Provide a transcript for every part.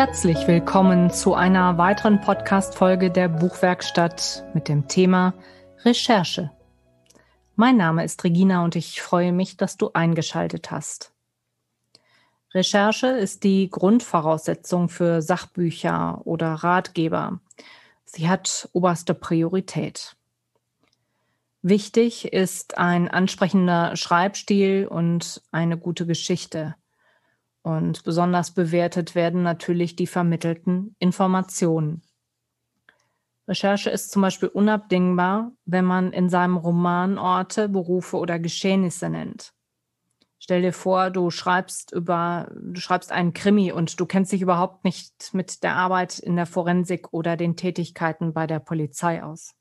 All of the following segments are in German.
Herzlich willkommen zu einer weiteren Podcast-Folge der Buchwerkstatt mit dem Thema Recherche. Mein Name ist Regina und ich freue mich, dass du eingeschaltet hast. Recherche ist die Grundvoraussetzung für Sachbücher oder Ratgeber. Sie hat oberste Priorität. Wichtig ist ein ansprechender Schreibstil und eine gute Geschichte. Und besonders bewertet werden natürlich die vermittelten Informationen. Recherche ist zum Beispiel unabdingbar, wenn man in seinem Roman Orte, Berufe oder Geschehnisse nennt. Stell dir vor, du schreibst über, du schreibst einen Krimi und du kennst dich überhaupt nicht mit der Arbeit in der Forensik oder den Tätigkeiten bei der Polizei aus.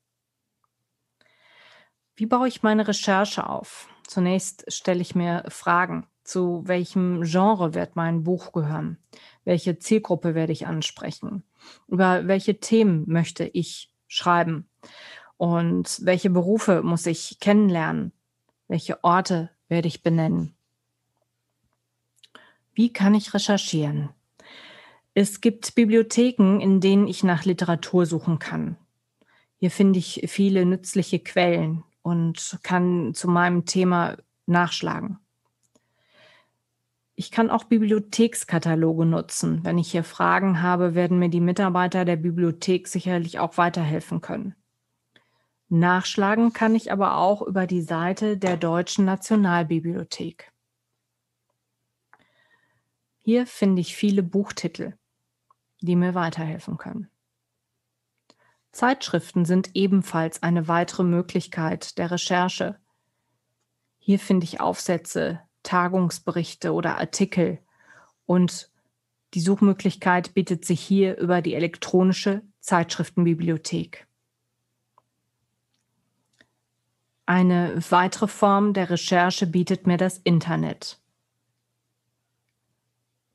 Wie baue ich meine Recherche auf? Zunächst stelle ich mir Fragen. Zu welchem Genre wird mein Buch gehören? Welche Zielgruppe werde ich ansprechen? Über welche Themen möchte ich schreiben? Und welche Berufe muss ich kennenlernen? Welche Orte werde ich benennen? Wie kann ich recherchieren? Es gibt Bibliotheken, in denen ich nach Literatur suchen kann. Hier finde ich viele nützliche Quellen und kann zu meinem Thema nachschlagen. Ich kann auch Bibliothekskataloge nutzen. Wenn ich hier Fragen habe, werden mir die Mitarbeiter der Bibliothek sicherlich auch weiterhelfen können. Nachschlagen kann ich aber auch über die Seite der Deutschen Nationalbibliothek. Hier finde ich viele Buchtitel, die mir weiterhelfen können. Zeitschriften sind ebenfalls eine weitere Möglichkeit der Recherche. Hier finde ich Aufsätze, Tagungsberichte oder Artikel. Und die Suchmöglichkeit bietet sich hier über die elektronische Zeitschriftenbibliothek. Eine weitere Form der Recherche bietet mir das Internet.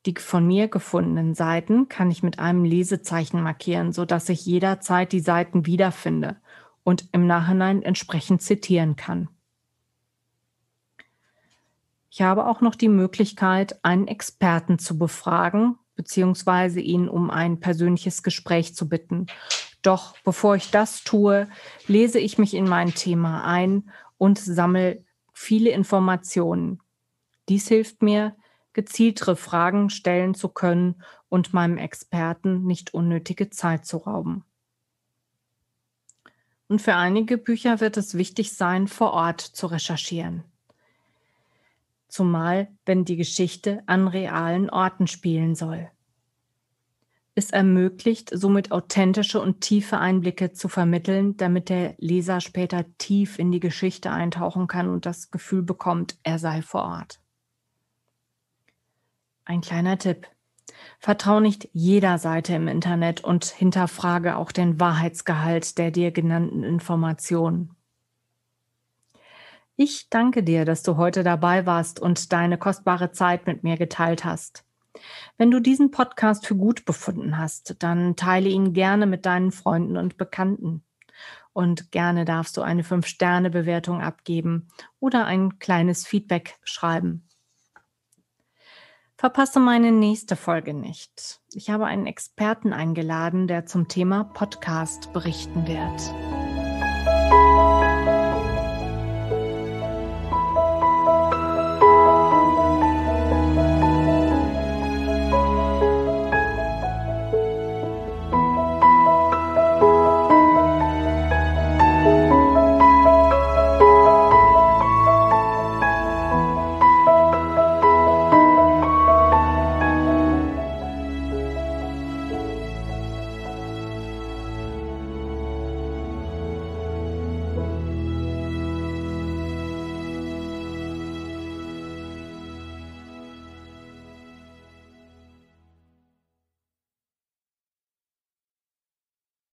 Die von mir gefundenen Seiten kann ich mit einem Lesezeichen markieren, sodass ich jederzeit die Seiten wiederfinde und im Nachhinein entsprechend zitieren kann. Ich habe auch noch die Möglichkeit, einen Experten zu befragen beziehungsweise ihn um ein persönliches Gespräch zu bitten. Doch bevor ich das tue, lese ich mich in mein Thema ein und sammle viele Informationen. Dies hilft mir, gezieltere Fragen stellen zu können und meinem Experten nicht unnötige Zeit zu rauben. Und für einige Bücher wird es wichtig sein, vor Ort zu recherchieren zumal wenn die Geschichte an realen Orten spielen soll. Es ermöglicht somit authentische und tiefe Einblicke zu vermitteln, damit der Leser später tief in die Geschichte eintauchen kann und das Gefühl bekommt, er sei vor Ort. Ein kleiner Tipp. Vertrau nicht jeder Seite im Internet und hinterfrage auch den Wahrheitsgehalt der dir genannten Informationen. Ich danke dir, dass du heute dabei warst und deine kostbare Zeit mit mir geteilt hast. Wenn du diesen Podcast für gut befunden hast, dann teile ihn gerne mit deinen Freunden und Bekannten. Und gerne darfst du eine 5-Sterne-Bewertung abgeben oder ein kleines Feedback schreiben. Verpasse meine nächste Folge nicht. Ich habe einen Experten eingeladen, der zum Thema Podcast berichten wird.